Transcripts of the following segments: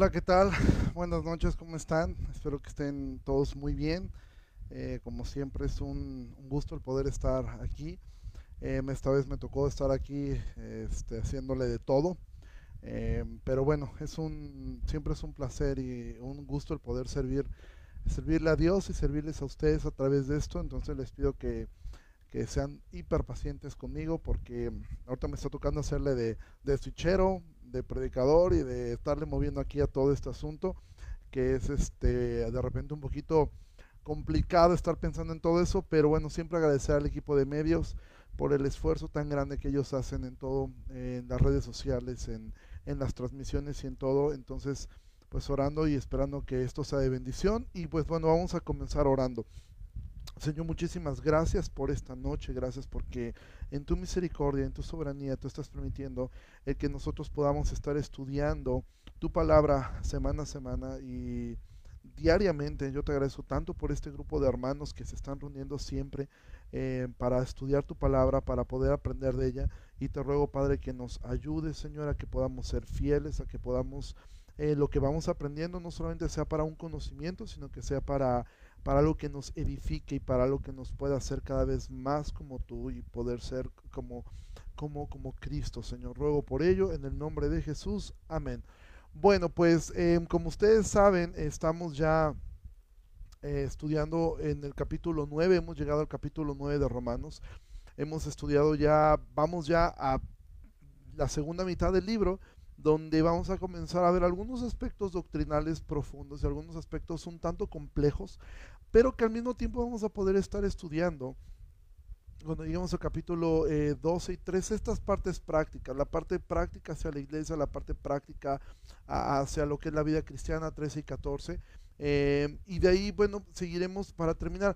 Hola, ¿qué tal? Buenas noches, ¿cómo están? Espero que estén todos muy bien. Eh, como siempre es un, gusto el poder estar aquí. Eh, esta vez me tocó estar aquí este, haciéndole de todo. Eh, pero bueno, es un, siempre es un placer y un gusto el poder servir, servirle a Dios y servirles a ustedes a través de esto. Entonces les pido que, que sean hiper pacientes conmigo porque ahorita me está tocando hacerle de, de switchero, de predicador y de estarle moviendo aquí a todo este asunto, que es este de repente un poquito complicado estar pensando en todo eso, pero bueno, siempre agradecer al equipo de medios por el esfuerzo tan grande que ellos hacen en todo, en las redes sociales, en, en las transmisiones y en todo. Entonces, pues orando y esperando que esto sea de bendición. Y pues bueno, vamos a comenzar orando. Señor, muchísimas gracias por esta noche, gracias porque en tu misericordia, en tu soberanía, tú estás permitiendo el que nosotros podamos estar estudiando tu palabra semana a semana y diariamente. Yo te agradezco tanto por este grupo de hermanos que se están reuniendo siempre eh, para estudiar tu palabra, para poder aprender de ella. Y te ruego, Padre, que nos ayude, Señor, a que podamos ser fieles, a que podamos, eh, lo que vamos aprendiendo no solamente sea para un conocimiento, sino que sea para para algo que nos edifique y para algo que nos pueda hacer cada vez más como tú y poder ser como, como, como Cristo, Señor. Ruego por ello en el nombre de Jesús. Amén. Bueno, pues em, como ustedes saben, estamos ya eh, estudiando en el capítulo 9, hemos llegado al capítulo 9 de Romanos. Hemos estudiado ya, vamos ya a la segunda mitad del libro donde vamos a comenzar a ver algunos aspectos doctrinales profundos y algunos aspectos un tanto complejos, pero que al mismo tiempo vamos a poder estar estudiando cuando lleguemos al capítulo 12 eh, y 13, estas partes prácticas, la parte práctica hacia la iglesia, la parte práctica hacia lo que es la vida cristiana, 13 y 14, eh, y de ahí, bueno, seguiremos para terminar.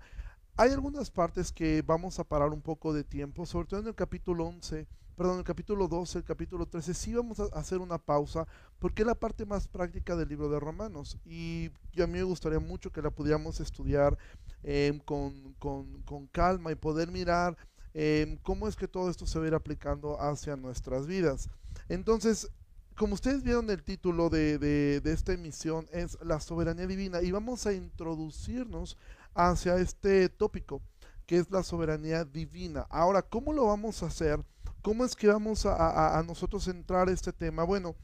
Hay algunas partes que vamos a parar un poco de tiempo, sobre todo en el capítulo 11, perdón, el capítulo 12, el capítulo 13, sí vamos a hacer una pausa porque es la parte más práctica del libro de Romanos y a mí me gustaría mucho que la pudiéramos estudiar em, con, calma y poder mirar em, cómo es que todo esto se va a ir aplicando hacia nuestras vidas. Entonces, como ustedes vieron el título de, de esta emisión es La soberanía divina y vamos a introducirnos hacia este tópico que es la soberanía divina. Ahora, ¿cómo lo vamos a hacer? ¿Cómo es que vamos a, nosotros entrar este tema? Bueno,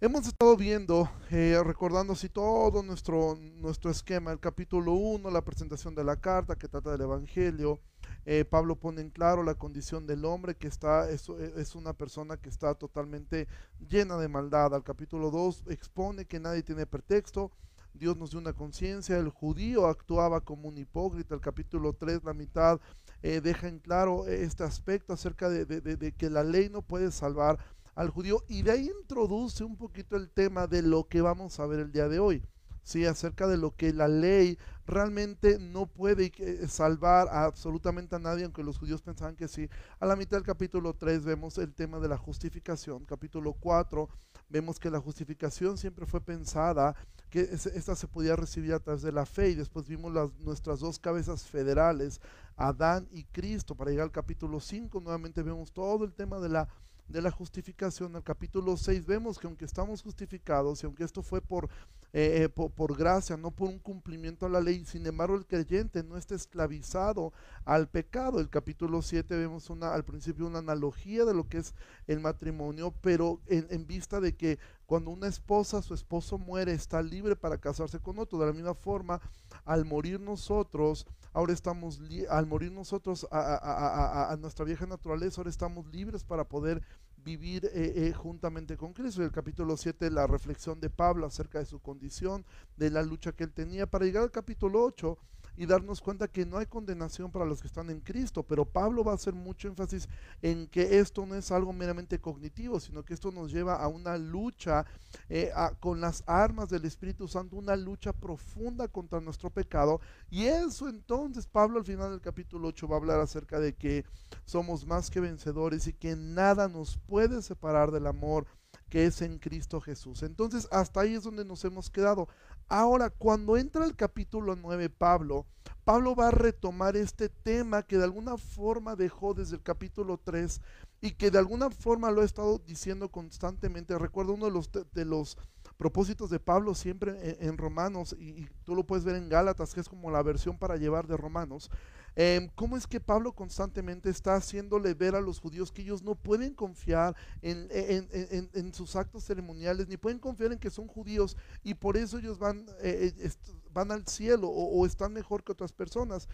hemos estado viendo, eh, recordando así todo nuestro, nuestro esquema, el capítulo 1, la presentación de la carta que trata del Evangelio. Eh, Pablo pone en claro la condición del hombre que está, es, es una persona que está totalmente llena de maldad. Al capítulo 2 expone que nadie tiene pretexto, Dios nos dio una conciencia, el judío actuaba como un hipócrita, el capítulo 3, la mitad, eh, deja en claro este aspecto acerca de, que la ley no puede salvar al judío y de ahí introduce un poquito el tema de lo que vamos a ver el día de hoy. Sí, acerca de lo que la ley realmente no puede eh, salvar a absolutamente a nadie, aunque los judíos pensaban que sí. A la mitad del capítulo 3 vemos el tema de la justificación. Capítulo 4 vemos que la justificación siempre fue pensada que esta se podía recibir a través de la fe y después vimos las, nuestras dos cabezas federales, Adán y Cristo. Para llegar al capítulo 5 nuevamente vemos todo el tema de la de la justificación. Al capítulo 6 vemos que aunque estamos justificados y aunque esto fue por, eh, eh, por, gracia, no por un cumplimiento a la ley, sin embargo el creyente no está esclavizado al pecado. El capítulo 7 vemos una, al principio una analogía de lo que es el matrimonio, pero en, vista de que cuando una esposa, su esposo muere, está libre para casarse con otro. De la misma forma, al morir nosotros, ahora estamos, al morir nosotros a, nuestra vieja naturaleza, ahora estamos libres para poder vivir eh, eh, juntamente con Cristo. El capítulo 7, la reflexión de Pablo acerca de su condición, de la lucha que él tenía. Para llegar al capítulo 8, y darnos cuenta que no hay condenación para los que están en Cristo, pero Pablo va a hacer mucho énfasis en que esto no es algo meramente cognitivo, sino que esto nos lleva a una lucha eh, con las armas del Espíritu Santo, una lucha profunda contra nuestro pecado. Y eso entonces Pablo al final del capítulo 8 va a hablar acerca de que somos más que vencedores y que nada nos puede separar del amor que es en Cristo Jesús. Entonces, hasta ahí es donde nos hemos quedado. Ahora, cuando entra el capítulo 9, Pablo, Pablo va a retomar este tema que de alguna forma dejó desde el capítulo 3 y que de alguna forma lo ha estado diciendo constantemente. Recuerdo uno de los, de los propósitos de Pablo siempre en, Romanos, y, tú lo puedes ver en Gálatas, que es como la versión para llevar de Romanos, em, ¿cómo es que Pablo constantemente está haciéndole ver a los judíos que ellos no pueden confiar en, en, sus actos ceremoniales, ni pueden confiar en que son judíos, y por eso ellos van, eh, eh, van al cielo o, o están mejor que otras personas?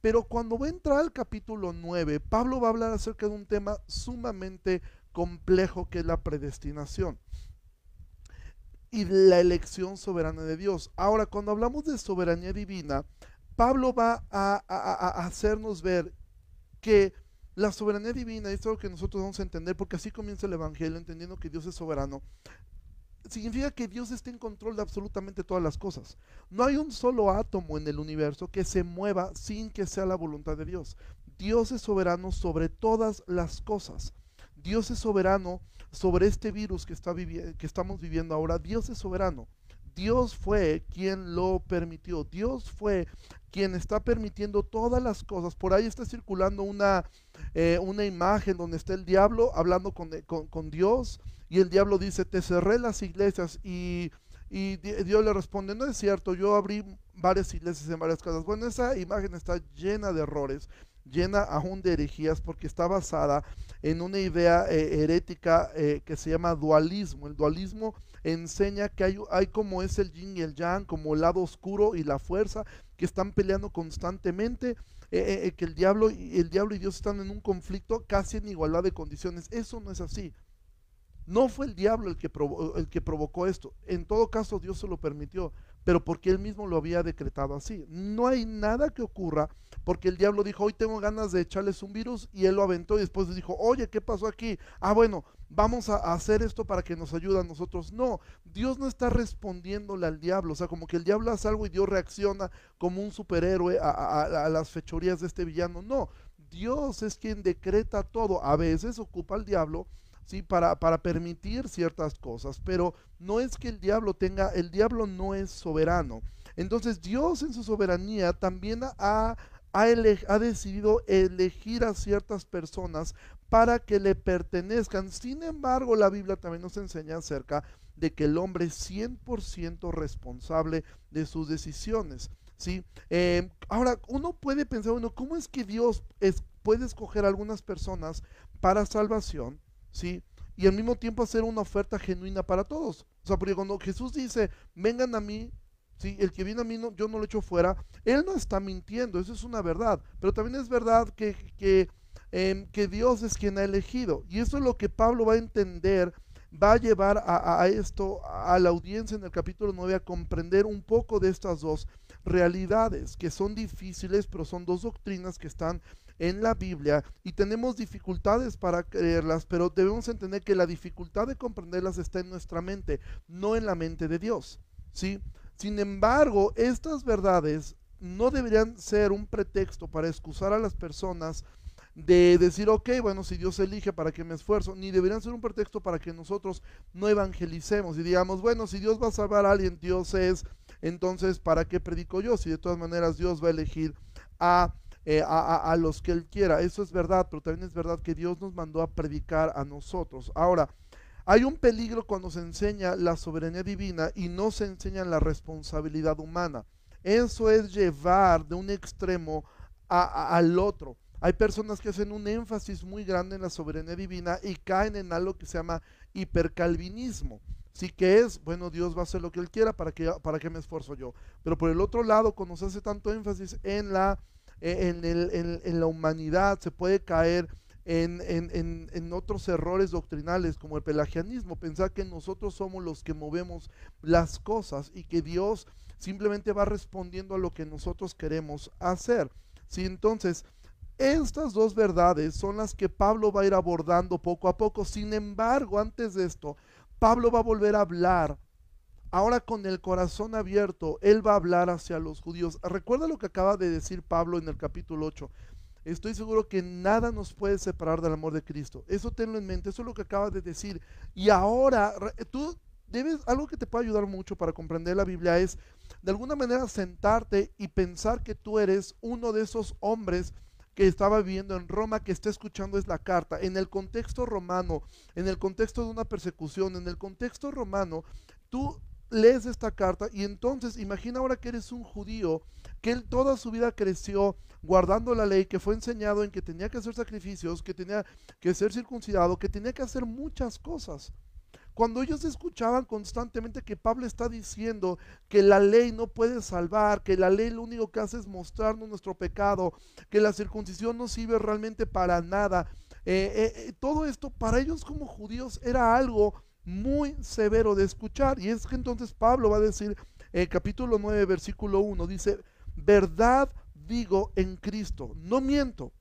Pero cuando va a entrar al capítulo 9, Pablo va a hablar acerca de un tema sumamente complejo que es la predestinación y la elección soberana de Dios. Ahora, cuando hablamos de soberanía divina, Pablo va a, hacernos ver que la soberanía divina, es lo que nosotros vamos a entender, porque así comienza el Evangelio, entendiendo que Dios es soberano, significa que Dios está en control de absolutamente todas las cosas. No hay un solo átomo en el universo que se mueva sin que sea la voluntad de Dios. Dios es soberano sobre todas las cosas. Dios es soberano sobre este virus que estamos viviendo ahora. Dios es soberano. Dios fue quien lo permitió. Dios fue quien está permitiendo todas las cosas. Por ahí está circulando una, eh, una imagen donde está el diablo hablando con, con Dios y el diablo dice, te cerré las iglesias y, Dios le responde, no es cierto, yo abrí varias iglesias en varias casas. Bueno, esa imagen está llena de errores, llena aún de herejías, porque está basada en una idea eh, herética eh, que se llama dualismo. El dualismo enseña que hay, hay como es el yin y el yang, como el lado oscuro y la fuerza, que están peleando constantemente. Eh, que el diablo, el diablo y Dios están en un conflicto casi en igualdad de condiciones. Eso no es así. No fue el diablo el que, el que provocó esto. En todo caso, Dios se lo permitió, pero porque él mismo lo había decretado así. No hay nada que ocurra porque el diablo dijo, hoy tengo ganas de echarles un virus y él lo aventó y después dijo, oye, ¿qué pasó aquí? Ah, bueno, vamos a hacer esto para que nos ayude a nosotros. No, Dios no está respondiéndole al diablo. O sea, como que el diablo hace algo y Dios reacciona como un superhéroe a, a las fechorías de este villano. No, Dios es quien decreta todo. A veces ocupa al diablo ¿sí? Para, para permitir ciertas cosas, pero no es que el diablo tenga, el diablo no es soberano. Entonces Dios en su soberanía también ha, ha, decidido elegir a ciertas personas para que le pertenezcan. Sin embargo, la Biblia también nos enseña acerca de que el hombre es 100% responsable de sus decisiones. ¿sí? Eh, ahora, uno puede pensar, bueno, ¿cómo es que Dios puede escoger a algunas personas para salvación ¿sí? Y al mismo tiempo hacer una oferta genuina para todos. O sea, porque cuando Jesús dice, vengan a mí, ¿sí? El que viene a mí, no, yo no lo echo fuera, Él no está mintiendo, eso es una verdad. Pero también es verdad que, que, em, que Dios es quien ha elegido. Y eso es lo que Pablo va a entender va a llevar a, a, esto, a la audiencia en el capítulo 9, a comprender un poco de estas dos realidades, que son difíciles, pero son dos doctrinas que están en la Biblia y tenemos dificultades para creerlas, pero debemos entender que la dificultad de comprenderlas está en nuestra mente, no en la mente de Dios. ¿sí? Sin embargo, estas verdades no deberían ser un pretexto para excusar a las personas de decir, ok, bueno, si Dios elige, ¿para que me esfuerzo? Ni deberían ser un pretexto para que nosotros no evangelicemos y digamos, bueno, si Dios va a salvar a alguien, Dios es, entonces, ¿para qué predico yo? Si de todas maneras Dios va a elegir a eh, a, los que Él quiera. Eso es verdad, pero también es verdad que Dios nos mandó a predicar a nosotros. Ahora, hay un peligro cuando se enseña la soberanía divina y no se enseña la responsabilidad humana. Eso es llevar de un extremo al otro. Hay personas que hacen un énfasis muy grande en la soberanía divina y caen en algo que se llama hipercalvinismo. Sí que es, bueno, Dios va a hacer lo que Él quiera para que, para que me esfuerzo yo. Pero por el otro lado, cuando se hace tanto énfasis en la e, en, la humanidad, se puede caer en, otros errores doctrinales como el pelagianismo, pensar que nosotros somos los que movemos las cosas y que Dios simplemente va respondiendo a lo que nosotros queremos hacer. ¿sí? Entonces, estas dos verdades son las que Pablo va a ir abordando poco a poco. Sin embargo, antes de esto, Pablo va a volver a hablar ahora con el corazón abierto, Él va a hablar hacia los judíos. Recuerda lo que acaba de decir Pablo en el capítulo 8. Estoy seguro que nada nos puede separar del amor de Cristo. Eso tenlo en mente, eso es lo que acaba de decir. Y ahora, tú debes, algo que te puede ayudar mucho para comprender la Biblia es, de alguna manera, sentarte y pensar que tú eres uno de esos hombres que estaba viviendo en Roma, que está escuchando es la carta. En el contexto romano, en el contexto de una persecución, en el contexto romano, tú lees esta carta y entonces imagina ahora que eres un judío, que él toda su vida creció guardando la ley, que fue enseñado en que tenía que hacer sacrificios, que tenía que ser circuncidado, que tenía que hacer muchas cosas. Cuando ellos escuchaban constantemente que Pablo está diciendo que la ley no puede salvar, que la ley lo único que hace es mostrarnos nuestro pecado, que la circuncisión no sirve realmente para nada, eh, eh, eh, todo esto para ellos como judíos era algo muy severo de escuchar. Y es que entonces Pablo va a decir, en capítulo 9, versículo 1, dice, verdad digo en Cristo, no miento.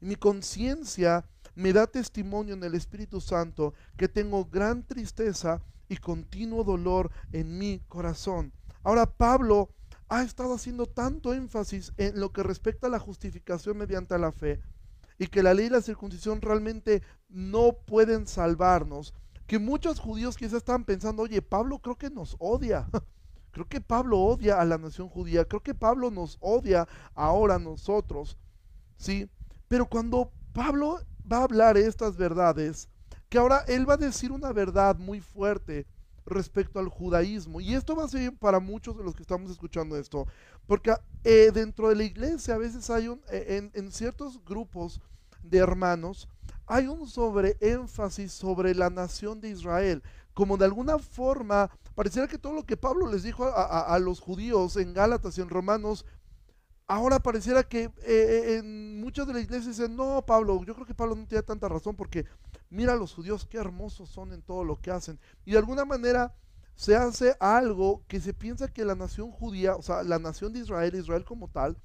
Mi conciencia me da testimonio en el Espíritu Santo que tengo gran tristeza y continuo dolor en mi corazón. Ahora Pablo ha estado haciendo tanto énfasis en lo que respecta a la justificación mediante la fe y que la ley y la circuncisión realmente no pueden salvarnos, que muchos judíos quizás están pensando, oye, Pablo creo que nos odia. Creo que Pablo odia a la nación judía, creo que Pablo nos odia ahora a nosotros. ¿Sí? Pero cuando Pablo va a hablar estas verdades, que ahora él va a decir una verdad muy fuerte respecto al judaísmo. Y esto va a ser para muchos de los que estamos escuchando esto, porque eh, dentro de la iglesia a veces hay un, eh, en, ciertos grupos de hermanos, hay un sobreénfasis sobre la nación de Israel, como de alguna forma pareciera que todo lo que Pablo les dijo a los judíos en Gálatas y en Romanos Ahora pareciera que eh, eh, en muchas de las iglesias dicen, no, Pablo, yo creo que Pablo no tiene tanta razón porque mira a los judíos qué hermosos son en todo lo que hacen. Y de alguna manera se hace algo que se piensa que la nación judía, o sea, la nación de Israel, Israel como tal,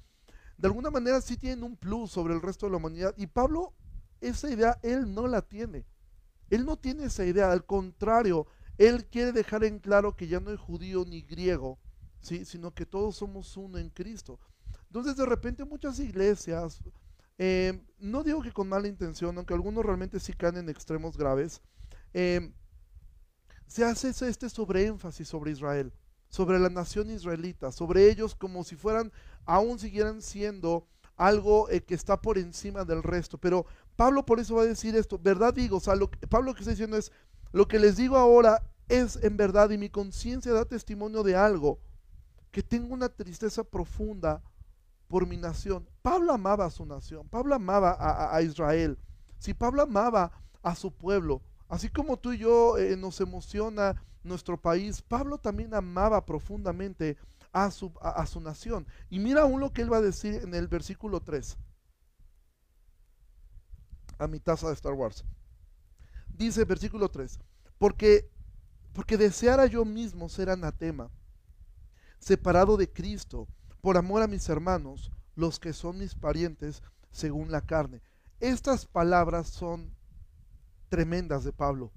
de alguna manera sí tienen un plus sobre el resto de la humanidad. Y Pablo, esa idea, él no la tiene. Él no tiene esa idea, al contrario, él quiere dejar en claro que ya no es judío ni griego, ¿sí? sino que todos somos uno en Cristo. Entonces de repente muchas iglesias, eh, no digo que con mala intención, aunque algunos realmente sí caen en extremos graves, eh, se hace este sobreénfasis sobre Israel, sobre la nación israelita, sobre ellos como si fueran, aún siguieran siendo algo eh, que está por encima del resto. Pero Pablo por eso va a decir esto, verdad digo, o sea, lo Pablo lo que está diciendo es, lo que les digo ahora es en verdad y mi conciencia da testimonio de algo, que tengo una tristeza profunda por mi nación. Pablo amaba a su nación, Pablo amaba a, Israel. Si Pablo amaba a su pueblo, así como tú y yo eh, nos emociona nuestro país, Pablo también amaba profundamente a su, a, su nación. Y mira aún lo que él va a decir en el versículo 3, a mi taza de Star Wars. Dice versículo 3, porque, porque deseara yo mismo ser anatema, separado de Cristo por amor a mis hermanos, los que son mis parientes según la carne. Estas palabras son tremendas de Pablo.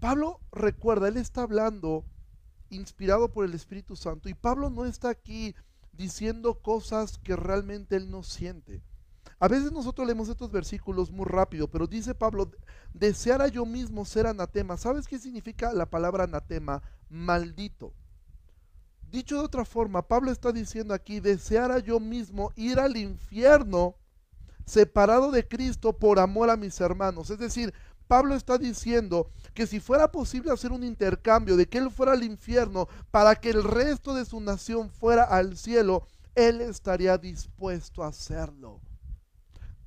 Pablo recuerda, él está hablando inspirado por el Espíritu Santo y Pablo no está aquí diciendo cosas que realmente él no siente. A veces nosotros leemos estos versículos muy rápido, pero dice Pablo, deseara yo mismo ser anatema. ¿Sabes qué significa la palabra anatema? Maldito. Dicho de otra forma, Pablo está diciendo aquí, deseara yo mismo ir al infierno separado de Cristo por amor a mis hermanos. Es decir, Pablo está diciendo que si fuera posible hacer un intercambio de que él fuera al infierno para que el resto de su nación fuera al cielo, él estaría dispuesto a hacerlo.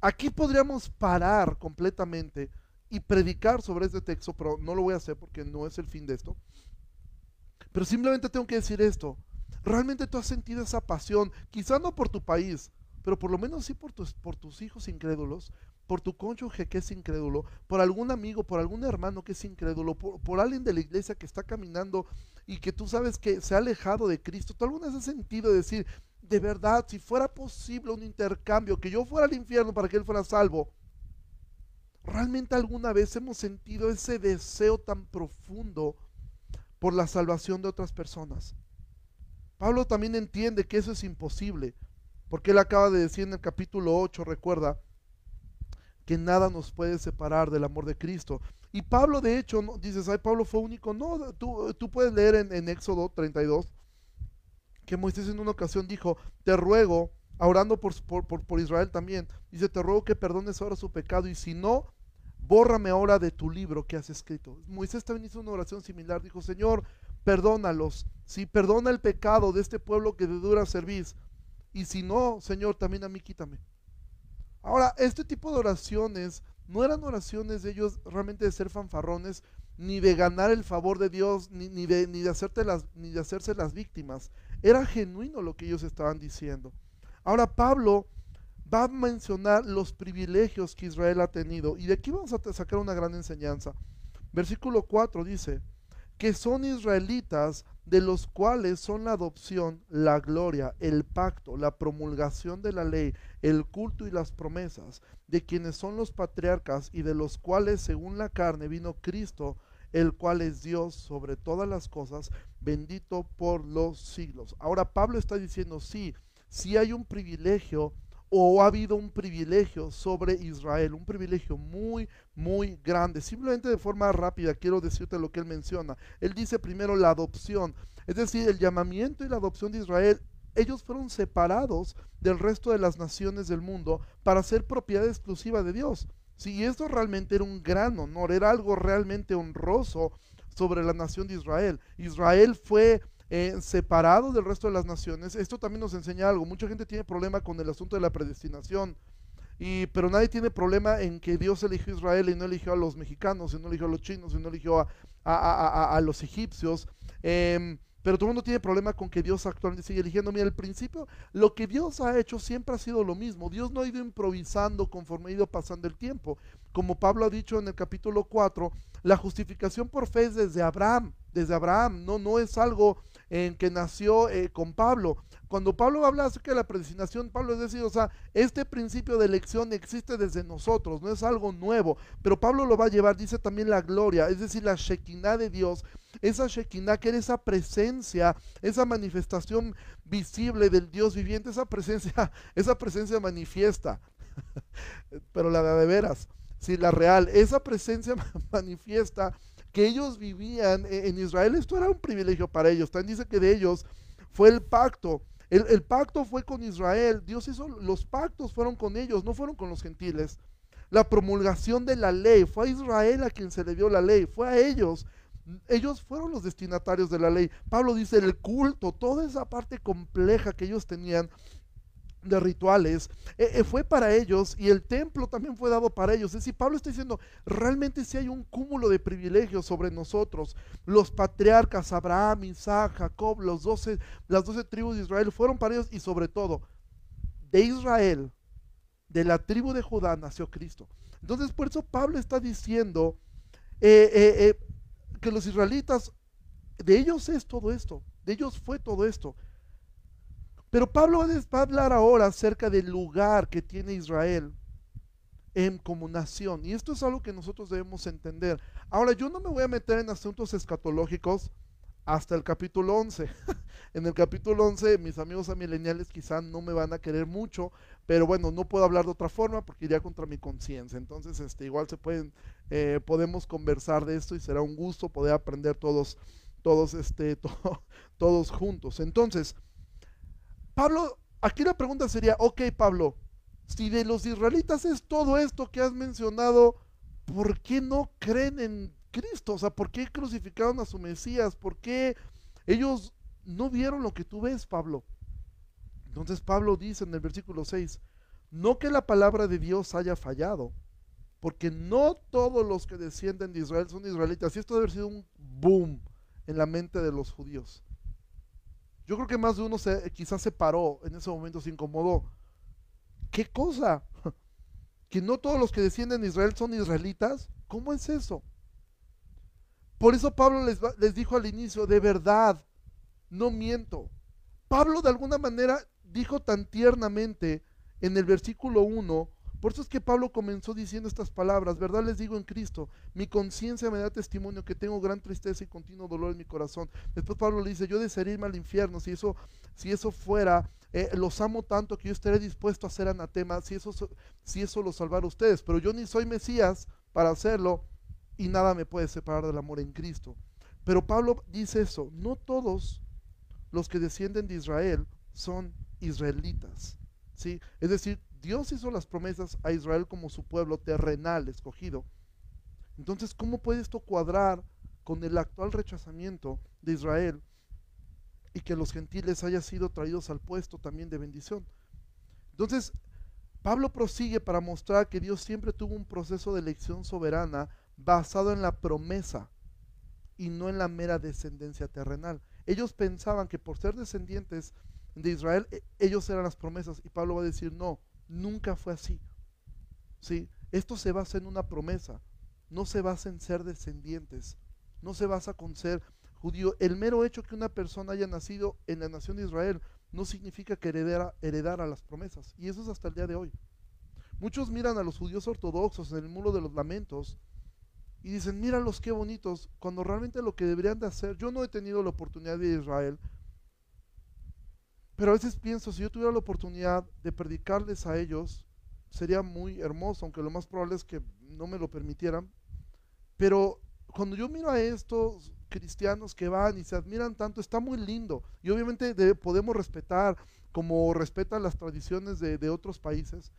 Aquí podríamos parar completamente y predicar sobre este texto, pero no lo voy a hacer porque no es el fin de esto. Pero simplemente tengo que decir esto. Realmente tú has sentido esa pasión, quizá no por tu país, pero por lo menos sí por tus, por tus hijos incrédulos, por tu cónyuge que es incrédulo, por algún amigo, por algún hermano que es incrédulo, por, por, alguien de la iglesia que está caminando y que tú sabes que se ha alejado de Cristo. ¿Tú alguna vez has sentido decir, de verdad, si fuera posible un intercambio, que yo fuera al infierno para que él fuera salvo? ¿Realmente alguna vez hemos sentido ese deseo tan profundo por la salvación de otras personas. Pablo también entiende que eso es imposible, porque él acaba de decir en el capítulo 8, recuerda, que nada nos puede separar del amor de Cristo. Y Pablo, de hecho, no, dices, ay, Pablo fue único. No, tú, tú puedes leer en, en, Éxodo 32 que Moisés en una ocasión dijo, te ruego, orando por, por, por, Israel también, dice, te ruego que perdones ahora su pecado y si no, bórrame ahora de tu libro que has escrito. Moisés también hizo una oración similar, dijo, Señor, perdónalos, si perdona el pecado de este pueblo que de dura servís, y si no, Señor, también a mí quítame. Ahora, este tipo de oraciones no eran oraciones de ellos realmente de ser fanfarrones, ni de ganar el favor de Dios, ni, ni, de, ni, de hacerte las, ni de hacerse las víctimas. Era genuino lo que ellos estaban diciendo. Ahora Pablo va a mencionar los privilegios que Israel ha tenido. Y de aquí vamos a sacar una gran enseñanza. Versículo 4 dice, que son israelitas de los cuales son la adopción, la gloria, el pacto, la promulgación de la ley, el culto y las promesas, de quienes son los patriarcas y de los cuales según la carne vino Cristo, el cual es Dios sobre todas las cosas, bendito por los siglos. Ahora Pablo está diciendo, sí, sí hay un privilegio o ha habido un privilegio sobre Israel, un privilegio muy, muy grande. Simplemente de forma rápida quiero decirte lo que él menciona. Él dice primero la adopción, es decir, el llamamiento y la adopción de Israel. Ellos fueron separados del resto de las naciones del mundo para ser propiedad exclusiva de Dios. Si esto realmente era un gran honor, era algo realmente honroso sobre la nación de Israel. Israel fue eh, separado del resto de las naciones. Esto también nos enseña algo. Mucha gente tiene problema con el asunto de la predestinación. Y, pero nadie tiene problema en que Dios eligió a Israel y no eligió a los mexicanos, y no eligió a los chinos, y no eligió a, a, a, los egipcios. Eh, pero todo el mundo tiene problema con que Dios actualmente sigue eligiendo. Mira, al principio, lo que Dios ha hecho siempre ha sido lo mismo. Dios no ha ido improvisando conforme ha ido pasando el tiempo. Como Pablo ha dicho en el capítulo 4, la justificación por fe es desde Abraham. Desde Abraham, no, no es algo en que nació eh, con Pablo. Cuando Pablo habla acerca de la predestinación, Pablo es decir, o sea, este principio de elección existe desde nosotros, no es algo nuevo, pero Pablo lo va a llevar, dice también la gloria, es decir, la Shekinah de Dios, esa Shekinah que era esa presencia, esa manifestación visible del Dios viviente, esa presencia, esa presencia manifiesta, pero la de veras, sí, la real, esa presencia manifiesta que ellos vivían e-, en Israel, esto era un privilegio para ellos, también dice que de ellos fue el pacto, el, pacto fue con Israel. Dios hizo, los pactos fueron con ellos, no fueron con los gentiles. La promulgación de la ley, fue a Israel a quien se le dio la ley, fue a ellos. Ellos fueron los destinatarios de la ley. Pablo dice el culto, toda esa parte compleja que ellos tenían, de rituales, eh, eh, fue para ellos y el templo también fue dado para ellos. Es decir, Pablo está diciendo, realmente si hay un cúmulo de privilegios sobre nosotros. Los patriarcas, Abraham, Isaac, Jacob, los doce, las doce tribus de Israel fueron para ellos y sobre todo, de Israel, de la tribu de Judá nació Cristo. Entonces, por eso Pablo está diciendo eh, que los israelitas, de ellos es todo esto, de ellos fue todo esto. Pero Pablo va a hablar ahora acerca del lugar que tiene Israel en como nación. Y esto es algo que nosotros debemos entender. Ahora, yo no me voy a meter en asuntos escatológicos hasta el capítulo 11. en el capítulo 11, mis amigos amileniales quizás no me van a querer mucho, pero bueno, no puedo hablar de otra forma porque iría contra mi conciencia. Entonces, este, igual se pueden, eh, podemos conversar de esto y será un gusto poder aprender todos, todos, este, todos juntos. Entonces, Pablo, aquí la pregunta sería, ok Pablo, si de los israelitas es todo esto que has mencionado, ¿por qué no creen en Cristo? O sea, ¿por qué crucificaron a su Mesías? ¿Por qué ellos no vieron lo que tú ves, Pablo? Entonces Pablo dice en el versículo 6, no que la palabra de Dios haya fallado, porque no todos los que descienden de Israel son israelitas. Y esto debe haber sido un boom en la mente de los judíos. Yo creo que más de uno se, quizás se paró en ese momento, se incomodó. ¿Qué cosa? ¿Que no todos los que descienden de Israel son israelitas? ¿Cómo es eso? Por eso Pablo les, les dijo al inicio, de verdad, no miento. Pablo de alguna manera dijo tan tiernamente en el versículo 1, por eso es que Pablo comenzó diciendo estas palabras, ¿verdad? Les digo en Cristo, mi conciencia me da testimonio que tengo gran tristeza y continuo dolor en mi corazón. Después Pablo le dice, yo desearía irme al infierno, si eso, si eso fuera, eh, los amo tanto que yo estaré dispuesto a hacer anatema, si eso, si eso lo salvara a ustedes, pero yo ni soy Mesías para hacerlo y nada me puede separar del amor en Cristo. Pero Pablo dice eso, no todos los que descienden de Israel son israelitas. ¿sí? Es decir, Dios hizo las promesas a Israel como su pueblo terrenal escogido, Entonces, ¿cómo puede esto cuadrar con el actual rechazamiento de Israel y que los gentiles hayan sido traídos al puesto también de bendición? Entonces, Pablo prosigue para mostrar que Dios siempre tuvo un proceso de elección soberana basado en la promesa y no en la mera descendencia terrenal. Ellos pensaban que por ser descendientes de Israel, e, ellos eran las promesas. Y Pablo va a decir, no, nunca fue así. ¿Sí? Esto se basa en una promesa, no se basa en ser descendientes, no se basa con ser judío. El mero hecho que una persona haya nacido en la nación de Israel no significa que heredara, heredara las promesas. Y eso es hasta el día de hoy. Muchos miran a los judíos ortodoxos en el muro de los lamentos y dicen, míralos qué bonitos, cuando realmente lo que deberían de hacer, yo no he tenido la oportunidad de Israel, pero a veces pienso, si yo tuviera la oportunidad de predicarles a ellos, sería muy hermoso, aunque lo más probable es que no me lo permitieran. Pero cuando yo miro a estos cristianos que van y se admiran tanto, está muy lindo. Y obviamente podemos respetar, como respetan las tradiciones de, de otros países.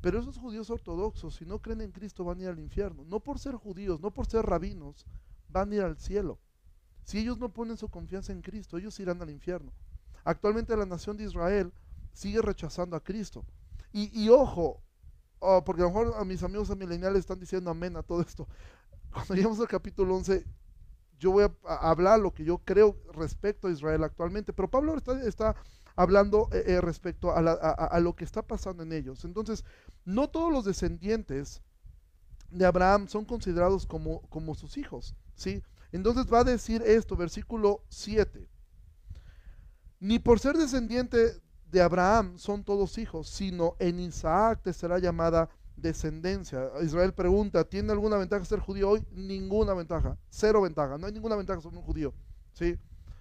Pero esos judíos ortodoxos, si no creen en Cristo, van a ir al infierno. No por ser judíos, no por ser rabinos, van a ir al cielo. Si ellos no ponen su confianza en Cristo, ellos irán al infierno. Actualmente la nación de Israel sigue rechazando a Cristo. Y, ojo, oh, porque a lo mejor a mis amigos mileniales están diciendo amén a todo esto. Cuando lleguemos al capítulo 11, yo voy a, hablar lo que yo creo respecto a Israel actualmente. Pero Pablo está, está hablando eh, eh, respecto a, lo que está pasando en ellos. Entonces, no todos los descendientes de Abraham son considerados como, como sus hijos. ¿sí? Entonces va a decir esto, versículo 7. Ni por ser descendiente de Abraham son todos hijos, sino en Isaac te será llamada descendencia. Israel pregunta, ¿tiene alguna ventaja ser judío hoy? Ninguna ventaja, cero ventaja, no hay ninguna ventaja ser un judío. ¿sí?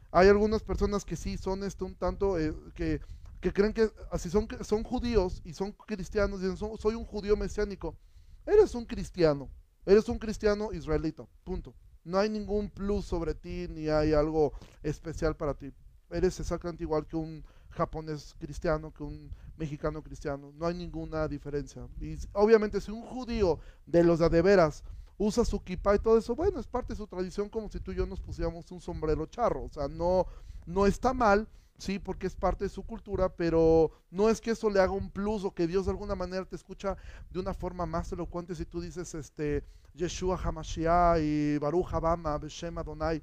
Hay algunas personas que sí son esto un tanto, eh, que, creen que así son, son judíos y son cristianos, dicen, soy un judío mesiánico. Eres un cristiano, eres un cristiano israelita, punto. No hay ningún plus sobre ti, ni hay algo especial para ti eres exactamente igual que un japonés cristiano, que un mexicano cristiano. No hay ninguna diferencia. Y obviamente si un judío de los de veras usa su kippah y todo eso, bueno, es parte de su tradición como si tú y yo nos pusiéramos un sombrero charro. O sea, no, no está mal, sí, porque es parte de su cultura, pero no es que eso le haga un plus o que Dios de alguna manera te escucha de una forma más elocuente si tú dices, este, Yeshua Hamashiach y Baruch Habama, Beshem Adonai.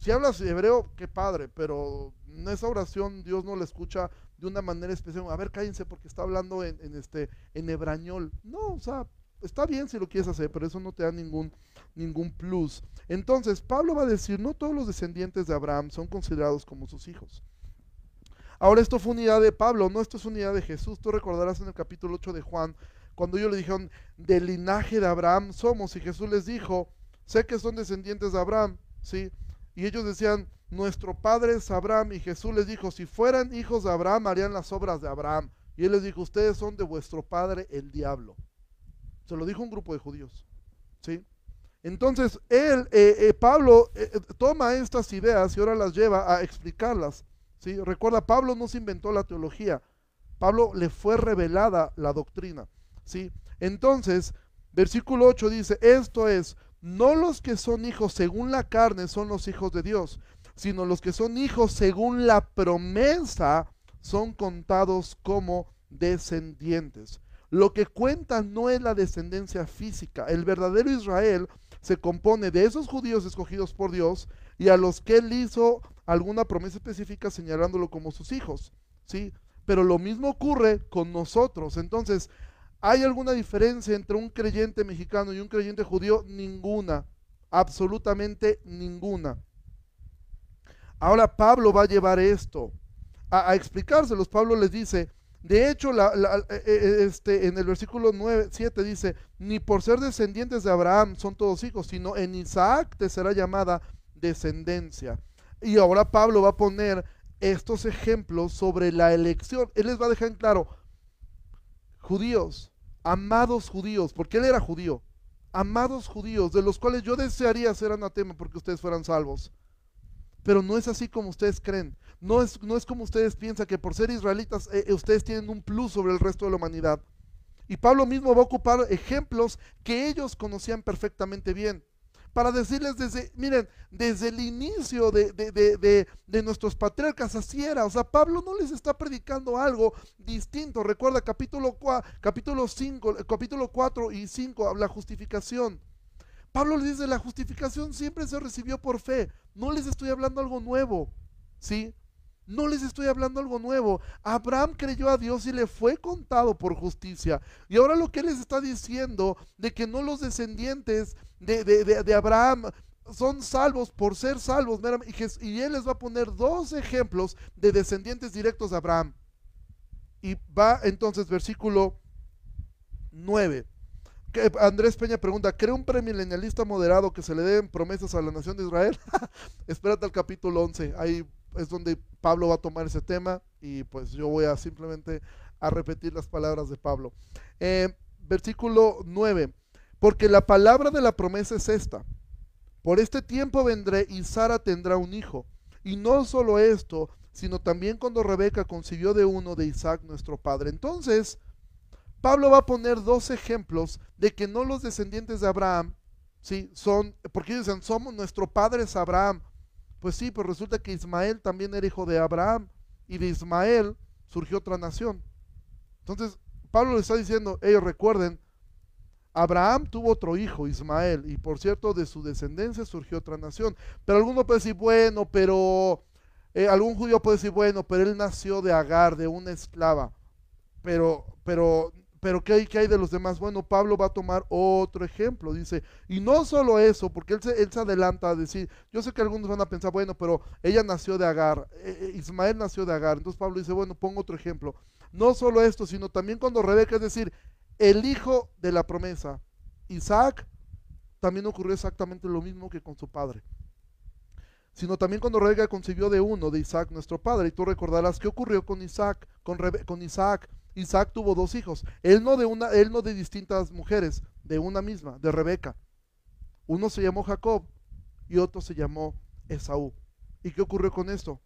Si hablas hebreo, qué padre, pero en esa oración Dios no la escucha de una manera especial. A ver, cállense porque está hablando en, este en hebrañol. No, o sea, está bien si lo quieres hacer, pero eso no te da ningún ningún plus. Entonces, Pablo va a decir, no todos los descendientes de Abraham son considerados como sus hijos. Ahora esto fue unidad de Pablo, no esto es unidad de Jesús. Tú recordarás en el capítulo 8 de Juan, cuando ellos le dijeron, del linaje de Abraham somos, y Jesús les dijo, sé que son descendientes de Abraham, ¿sí? Y ellos decían, nuestro padre es Abraham. Y Jesús les dijo, si fueran hijos de Abraham, harían las obras de Abraham. Y él les dijo, ustedes son de vuestro padre el diablo. Se lo dijo un grupo de judíos. ¿Sí? Entonces, él, eh, eh, Pablo, eh, toma estas ideas y ahora las lleva a explicarlas. ¿sí? Recuerda, Pablo no se inventó la teología. Pablo le fue revelada la doctrina. ¿sí? Entonces, versículo 8 dice, esto es, no los que son hijos según la carne son los hijos de Dios, sino los que son hijos según la promesa son contados como descendientes. Lo que cuenta no es la descendencia física. El verdadero Israel se compone de esos judíos escogidos por Dios y a los que él hizo alguna promesa específica señalándolo como sus hijos. ¿sí? Pero lo mismo ocurre con nosotros. Entonces, ¿Hay alguna diferencia entre un creyente mexicano y un creyente judío? Ninguna, absolutamente ninguna. Ahora Pablo va a llevar esto a, explicárselos. Pablo les dice, de hecho, eh, eh, este, en el versículo 9, 7 dice, ni por ser descendientes de Abraham son todos hijos, sino en Isaac te será llamada descendencia. Y ahora Pablo va a poner estos ejemplos sobre la elección. Él les va a dejar en claro, judíos, amados judíos, porque él era judío, amados judíos, de los cuales yo desearía ser anatema porque ustedes fueran salvos. Pero no es así como ustedes creen. No es, no es como ustedes piensan que por ser israelitas eh, eh, ustedes tienen un plus sobre el resto de la humanidad. Y Pablo mismo va a ocupar ejemplos que ellos conocían perfectamente bien. Para decirles desde, miren, desde el inicio de, de, nuestros patriarcas así era. O sea, Pablo no les está predicando algo distinto. Recuerda capítulo, capítulo 5, capítulo 4 y 5, la justificación. Pablo les dice, la justificación siempre se recibió por fe. No les estoy hablando algo nuevo. ¿Sí? No les estoy hablando algo nuevo. Abraham creyó a Dios y le fue contado por justicia. Y ahora lo que les está diciendo de que no los descendientes de, Abraham son salvos por ser salvos. Y él les va a poner dos ejemplos de descendientes directos de Abraham. Y va entonces versículo 9. Andrés Peña pregunta, ¿cree un premilenialista moderado que se le den promesas a la nación de Israel? Espérate al capítulo 11, ahí es donde Pablo va a tomar ese tema y pues yo voy a simplemente a repetir las palabras de Pablo. Eh, versículo 9, porque la palabra de la promesa es esta, por este tiempo vendré y Sara tendrá un hijo. Y no solo esto, sino también cuando Rebeca concibió de uno de Isaac nuestro padre. Entonces, Pablo va a poner dos ejemplos de que no los descendientes de Abraham, ¿sí? Son, porque ellos dicen, somos, nuestro padre es Abraham. Pues sí, pero resulta que Ismael también era hijo de Abraham y de Ismael surgió otra nación. Entonces, Pablo le está diciendo, ellos recuerden, Abraham tuvo otro hijo, Ismael, y por cierto, de su descendencia surgió otra nación. Pero alguno puede decir, bueno, pero eh, algún judío puede decir, bueno, pero él nació de Agar, de una esclava. Pero, pero pero ¿qué hay, ¿qué hay, de los demás? Bueno, Pablo va a tomar otro ejemplo, dice, y no solo eso, porque él se, él se adelanta a decir, yo sé que algunos van a pensar, bueno, pero ella nació de Agar, eh, eh, Ismael nació de Agar, entonces Pablo dice, bueno, pongo otro ejemplo, no solo esto, sino también cuando Rebeca, es decir, el hijo de la promesa, Isaac, también ocurrió exactamente lo mismo que con su padre sino también cuando Rebeca concibió de uno, de Isaac nuestro padre. Y tú recordarás qué ocurrió con Isaac, con, con Isaac. Isaac tuvo dos hijos, él no de una, él no de distintas mujeres, de una misma, de Rebeca. Uno se llamó Jacob y otro se llamó Esaú. ¿Y qué ocurrió con esto?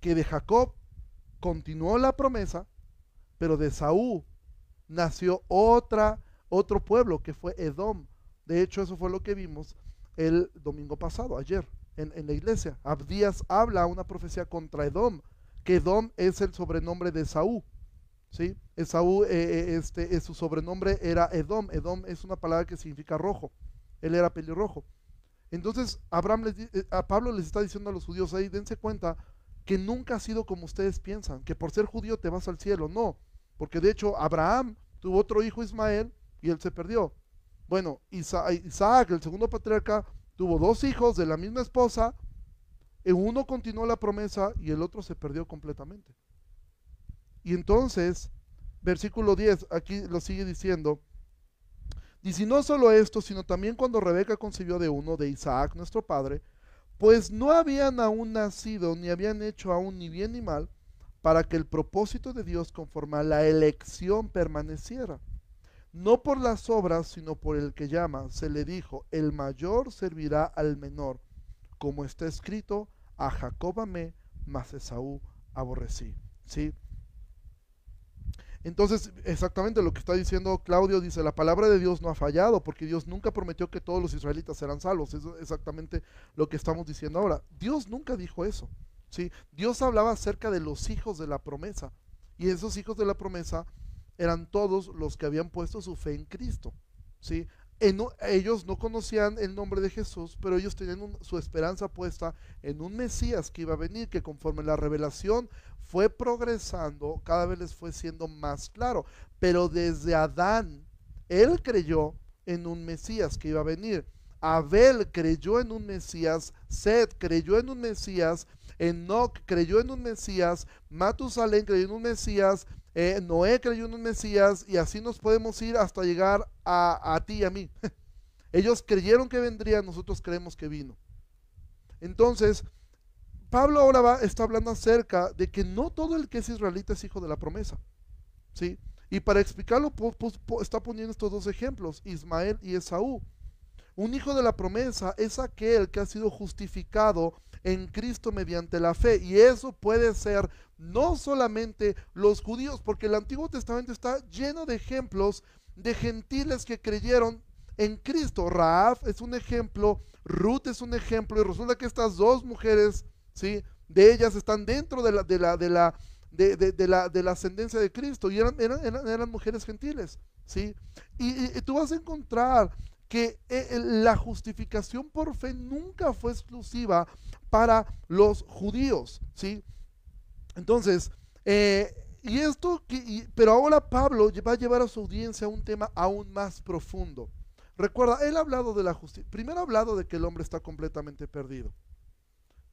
Que de Jacob continuó la promesa, pero de Esaú nació otra, otro pueblo que fue Edom. De hecho, eso fue lo que vimos el domingo pasado, ayer, en, en la iglesia. Abdías habla una profecía contra Edom, que Edom es el sobrenombre de Esaú. ¿Sí? Esaú, eh, eh, este, eh, su sobrenombre era Edom. Edom es una palabra que significa rojo. Él era pelirrojo. Entonces, Abraham a Pablo les está diciendo a los judíos ahí, dense cuenta que nunca ha sido como ustedes piensan, que por ser judío te vas al cielo. No, porque de hecho Abraham tuvo otro hijo Ismael y él se perdió. Bueno, Isaac, el segundo patriarca, tuvo dos hijos de la misma esposa, uno continuó la promesa y el otro se perdió completamente. Y entonces, versículo 10, aquí lo sigue diciendo, dice, no solo esto, sino también cuando Rebeca concibió de uno, de Isaac, nuestro padre, pues no habían aún nacido, ni habían hecho aún ni bien ni mal, para que el propósito de Dios conforme a la elección permaneciera. No por las obras, sino por el que llama, se le dijo, el mayor servirá al menor, como está escrito, a Jacob amé, mas Esaú aborrecí. ¿Sí? Entonces, exactamente lo que está diciendo Claudio dice, la palabra de Dios no ha fallado, porque Dios nunca prometió que todos los israelitas serán salvos. Es exactamente lo que estamos diciendo ahora. Dios nunca dijo eso. ¿sí? Dios hablaba acerca de los hijos de la promesa. Y esos hijos de la promesa eran todos los que habían puesto su fe en Cristo. ¿sí? Ellos no conocían el nombre de Jesús, pero ellos tenían su esperanza puesta en un Mesías que iba a venir, que conforme la revelación fue progresando, cada vez les fue siendo más claro. Pero desde Adán, él creyó en un Mesías que iba a venir. Abel creyó en un Mesías, Seth creyó en un Mesías, Enoch creyó en un Mesías, Matusalén creyó en un Mesías, eh, Noé creyó en un Mesías y así nos podemos ir hasta llegar a, ti y a mí. Ellos creyeron que vendría, nosotros creemos que vino. Entonces, Pablo ahora va, está hablando acerca de que no todo el que es israelita es hijo de la promesa. ¿sí? Y para explicarlo, está poniendo estos dos ejemplos, Ismael y Esaú. Un hijo de la promesa es aquel que ha sido justificado en Cristo mediante la fe. Y eso puede ser no solamente los judíos, porque el Antiguo Testamento está lleno de ejemplos de gentiles que creyeron en Cristo. Raab es un ejemplo, Ruth es un ejemplo, y resulta que estas dos mujeres, ¿sí? De ellas están dentro de la, de la, de la, de, la, de la ascendencia de Cristo y eran, eran, eran, mujeres gentiles, ¿sí? Y, tú vas a encontrar que eh, la justificación por fe nunca fue exclusiva para los judíos, ¿sí? Entonces, eh, y esto, pero ahora Pablo va a llevar a su audiencia a un tema aún más profundo. Recuerda, él ha hablado de la justicia. Primero ha hablado de que el hombre está completamente perdido.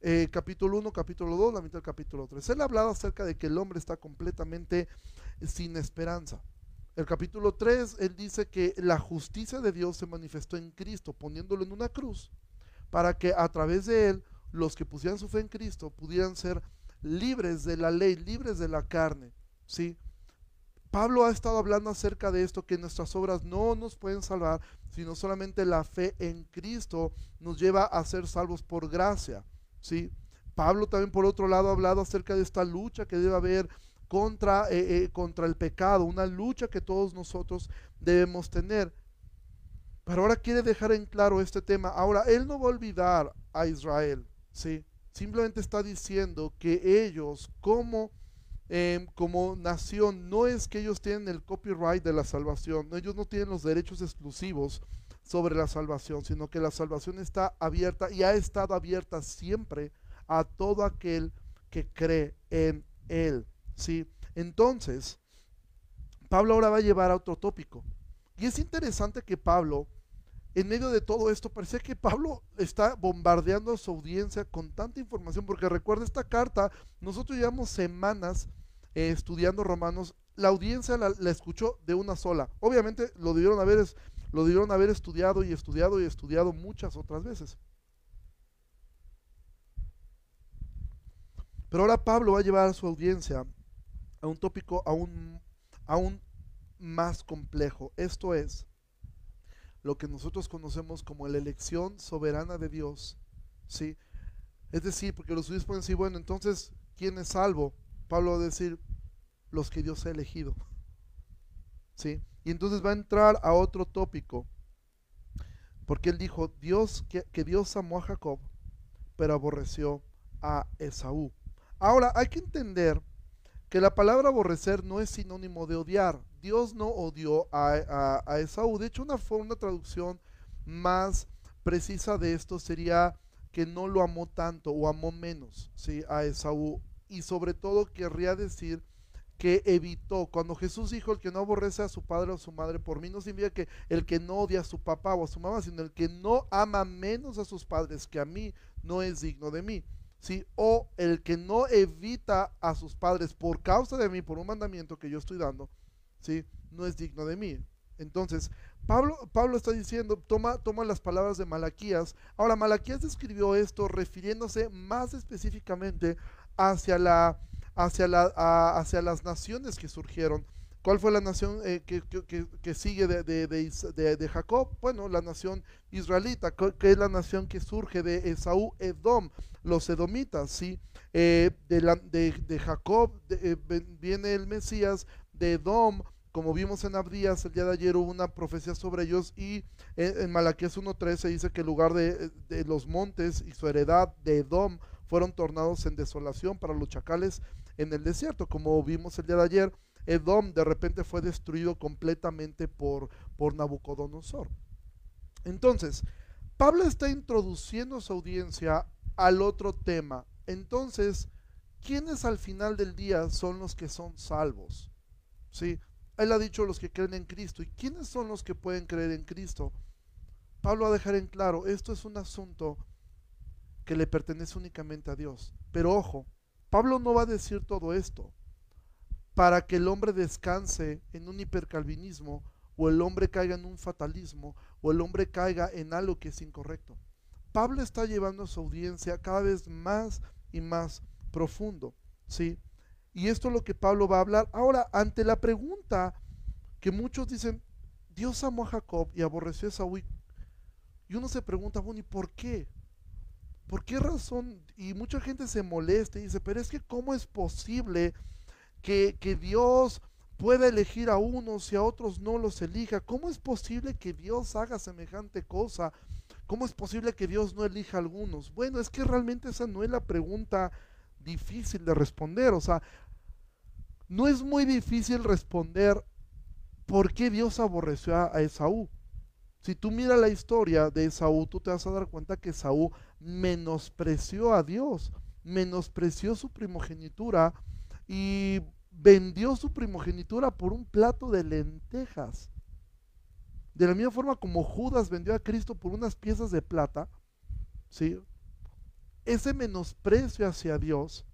Eh, capítulo 1, capítulo 2, la mitad del capítulo 3. Él ha hablado acerca de que el hombre está completamente sin esperanza. El capítulo 3, él dice que la justicia de Dios se manifestó en Cristo, poniéndolo en una cruz, para que a través de él, los que pusieran su fe en Cristo pudieran ser libres de la ley, libres de la carne. ¿sí? Pablo ha estado hablando acerca de esto, que nuestras obras no nos pueden salvar, sino solamente la fe en Cristo nos lleva a ser salvos por gracia. ¿sí? Pablo también por otro lado ha hablado acerca de esta lucha que debe haber contra, eh, eh, contra el pecado, una lucha que todos nosotros debemos tener. Pero ahora quiere dejar en claro este tema. Ahora, él no va a olvidar a Israel, ¿sí? Simplemente está diciendo que ellos como Em, como nación, no es que ellos tienen el copyright de la salvación, ellos no tienen los derechos exclusivos sobre la salvación, sino que la salvación está abierta y ha estado abierta siempre a todo aquel que cree en Él. ¿Sí? Entonces, Pablo ahora va a llevar a otro tópico. Y es interesante que Pablo, en medio de todo esto, parece que Pablo está bombardeando a su audiencia con tanta información, porque recuerda esta carta, nosotros llevamos semanas eh, estudiando Romanos, la audiencia la, escuchó de una sola. Obviamente lo debieron, haber, lo debieron haber estudiado y estudiado y estudiado muchas otras veces. Pero ahora Pablo va a llevar a su audiencia a un tópico aún, aún más complejo. Esto es lo que nosotros conocemos como la elección soberana de Dios. ¿sí? Es decir, porque los judíos pueden decir, bueno, entonces, ¿quién es salvo? Pablo va a decir, los que Dios ha elegido. ¿Sí? Y entonces va a entrar a otro tópico. Porque él dijo, Dios, que, que Dios amó a Jacob, pero aborreció a Esaú. Ahora, hay que entender que la palabra aborrecer no es sinónimo de odiar. Dios no odió a, a, Esaú. De hecho, una, una traducción más precisa de esto sería que no lo amó tanto o amó menos ¿sí? a Esaú y sobre todo querría decir que evitó. Cuando Jesús dijo el que no aborrece a su padre o a su madre por mí, no significa que el que no odia a su papá o a su mamá, sino el que no ama menos a sus padres que a mí no es digno de mí. ¿Sí? O el que no evita a sus padres por causa de mí, por un mandamiento que yo estoy dando, ¿sí? no es digno de mí. Entonces, Pablo, Pablo está diciendo, toma, toma las palabras de Malaquías. Ahora, Malaquías describió esto refiriéndose más específicamente hacia, la, hacia, la, hacia las naciones que surgieron. ¿Cuál fue la nación eh, que, sigue de, de, de, Jacob? Bueno, la nación israelita, que es la nación que surge de Esaú, Edom, los edomitas, ¿sí? Eh, de, Jacob eh, viene el Mesías, de Edom, como vimos en Abdías, el día de ayer hubo una profecía sobre ellos y en, en Malaquías 1.13 dice que el lugar de, los montes y su heredad de Edom fueron tornados en desolación para los chacales en el desierto. Como vimos el día de ayer, Edom de repente fue destruido completamente por, por Nabucodonosor. Entonces, Pablo está introduciendo su audiencia al otro tema. Entonces, ¿quiénes al final del día son los que son salvos? ¿Sí? Él ha dicho los que creen en Cristo. ¿Y quiénes son los que pueden creer en Cristo? Pablo va a dejar en claro, esto es un asunto que le pertenece únicamente a Dios. Pero ojo, Pablo no va a decir todo esto para que el hombre descanse en un hipercalvinismo o el hombre caiga en un fatalismo o el hombre caiga en algo que es incorrecto. Pablo está llevando a su audiencia cada vez más y más profundo, ¿sí? Y esto es lo que Pablo va a hablar. Ahora, ante la pregunta que muchos dicen, Dios amó a Jacob y aborreció a Saúl, Y uno se pregunta, bueno, ¿y por qué? ¿Por qué razón? Y mucha gente se molesta y dice, pero es que ¿cómo es posible que, que Dios pueda elegir a unos y a otros no los elija? ¿Cómo es posible que Dios haga semejante cosa? ¿Cómo es posible que Dios no elija a algunos? Bueno, es que realmente esa no es la pregunta difícil de responder. O sea, no es muy difícil responder por qué Dios aborreció a, Esaú. Si tú miras la historia de Esaú, tú te vas a dar cuenta que Esaú menospreció a Dios, menospreció su primogenitura y vendió su primogenitura por un plato de lentejas. De la misma forma como Judas vendió a Cristo por unas piezas de plata, ¿sí? ese menosprecio hacia Dios,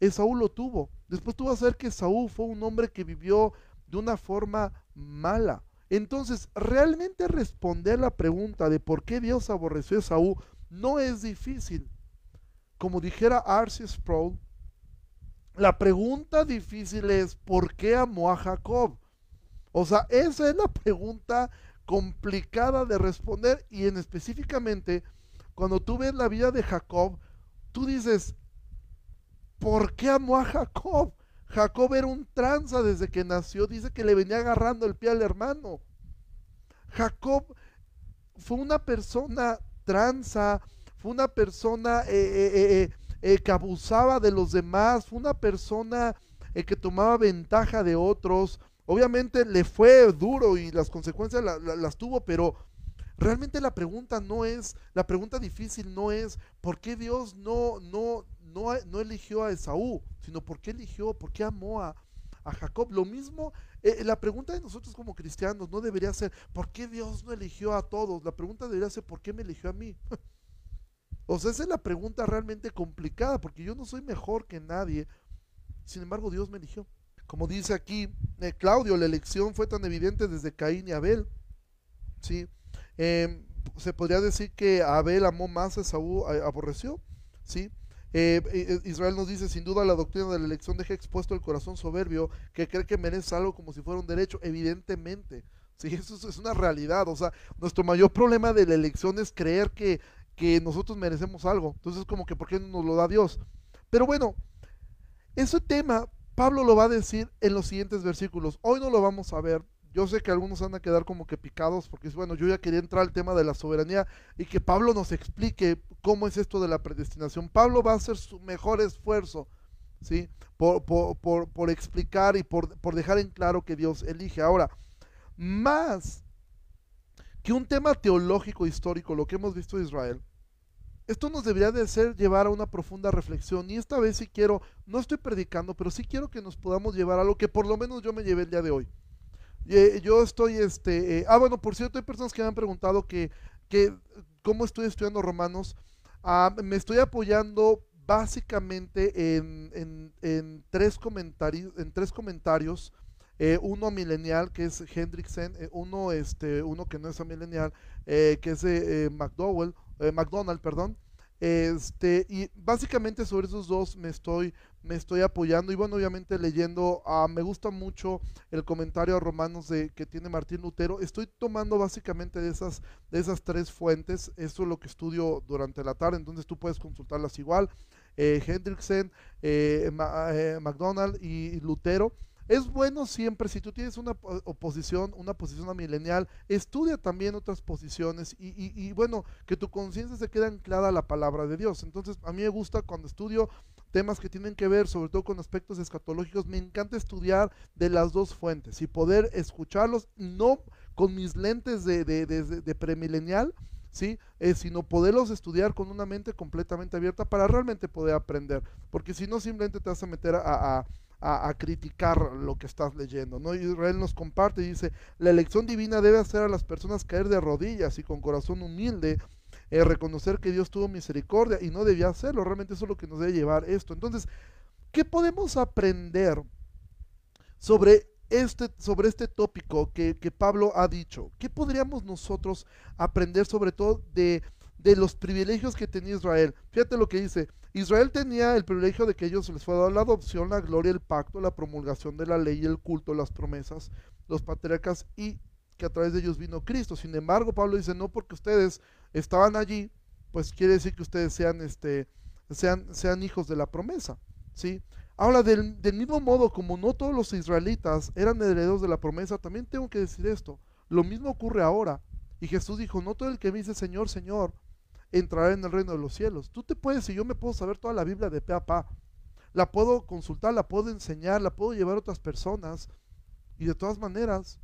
Esaú lo tuvo. Después vas a ver que Esaú fue un hombre que vivió de una forma mala. Entonces, realmente responder la pregunta de por qué Dios aborreció a Esaú no es difícil. Como dijera Arceus Sproul, la pregunta difícil es ¿por qué amó a Jacob? O sea, esa es la pregunta complicada de responder y en específicamente cuando tú ves la vida de Jacob, tú dices, ¿por qué amó a Jacob? Jacob era un tranza desde que nació, dice que le venía agarrando el pie al hermano. Jacob fue una persona tranza, fue una persona eh, eh, eh, que abusaba de los demás, fue una persona que tomaba ventaja de otros, Obviamente le fue duro y las consecuencias las tuvo, pero realmente la pregunta no es, la pregunta difícil no es por qué Dios no, no, no, no eligió a Esaú, sino por qué eligió, por qué amó a, Jacob. Lo mismo, eh, la pregunta de nosotros como cristianos no debería ser por qué Dios no eligió a todos, la pregunta debería ser por qué me eligió a mí. o sea, esa es la pregunta realmente complicada, porque yo no soy mejor que nadie, sin embargo Dios me eligió. Como dice aquí eh, Claudio, la elección fue tan evidente desde Caín y Abel. ¿sí? Em, se podría decir que Abel amó más a Saúl, aborreció. ¿sí? Eh, eh, Israel nos dice, sin duda la doctrina de la elección deja expuesto el corazón soberbio que cree que merece algo como si fuera un derecho, evidentemente. Sí, eso es una realidad. O sea, nuestro mayor problema de la elección es creer que, que nosotros merecemos algo. Entonces, como que, ¿por qué no nos lo da Dios? Pero bueno, ese tema Pablo lo va a decir en los siguientes versículos. Hoy no lo vamos a ver. Yo sé que algunos van a quedar como que picados porque bueno, yo ya quería entrar al tema de la soberanía y que Pablo nos explique cómo es esto de la predestinación. Pablo va a hacer su mejor esfuerzo, ¿sí? Por, por explicar y por, dejar en claro que Dios elige. Ahora, más que un tema teológico histórico, lo que hemos visto de Israel, esto nos debería de hacer llevar a una profunda reflexión. Y esta vez sí quiero, no estoy predicando, pero sí quiero que nos podamos llevar a lo que por lo menos yo me llevé el día de hoy. Eh, yo estoy, este, eh, ah, bueno, por cierto, hay personas que me han preguntado que, que cómo estoy estudiando Romanos. Ah, me estoy apoyando básicamente en, en, tres, comentarios, en tres comentarios. Eh, uno milenial, que es Hendrickson, uno, este, uno que no es milenial, que es McDowell, eh, McDonald, perdón. Este, y básicamente sobre esos dos me estoy, me estoy apoyando y bueno, obviamente leyendo, ah, me gusta mucho el comentario a Romanos de, que tiene Martín Lutero. Estoy tomando básicamente de esas, de esas tres fuentes, eso es lo que estudio durante la tarde, entonces tú puedes consultarlas igual. Eh, Hendrickson, eh, eh McDonald y Lutero. Es bueno siempre, si tú tienes una oposición, una posición milenial, estudia también otras posiciones y, bueno, que tu conciencia se quede anclada a la palabra de Dios. Entonces, a mí me gusta cuando estudio temas que tienen que ver sobre todo con aspectos escatológicos, me encanta estudiar de las dos fuentes y poder escucharlos, no con mis lentes de, de, premilenial, ¿sí? Eh, sino poderlos estudiar con una mente completamente abierta para realmente poder aprender, porque si no simplemente te vas a meter a a, criticar lo que estás leyendo. ¿no? Israel nos comparte y dice, la elección divina debe hacer a las personas caer de rodillas y con corazón humilde eh, reconocer que Dios tuvo misericordia y no debía hacerlo. Realmente eso es lo que nos debe llevar esto. Entonces, ¿qué podemos aprender sobre este, sobre este tópico que Pablo ha dicho? ¿Qué podríamos nosotros aprender sobre todo de de los privilegios que tenía Israel. Fíjate lo que dice. Israel tenía el privilegio de que ellos les fue dado la adopción, la gloria, el pacto, la promulgación de la ley, el culto, las promesas, los patriarcas y que a través de ellos vino Cristo. Sin embargo, Pablo dice, no porque ustedes estaban allí, pues quiere decir que ustedes sean, este, sean, sean hijos de la promesa. ¿sí? Ahora, del, del mismo modo como no todos los israelitas eran herederos de la promesa, también tengo que decir esto. Lo mismo ocurre ahora. Y Jesús dijo, no todo el que me dice Señor, Señor, entrará en el reino de los cielos. Tú te puedes, y yo me puedo saber toda la Biblia de pe a pa, la puedo consultar, la puedo enseñar, la puedo llevar a otras personas, y de todas maneras,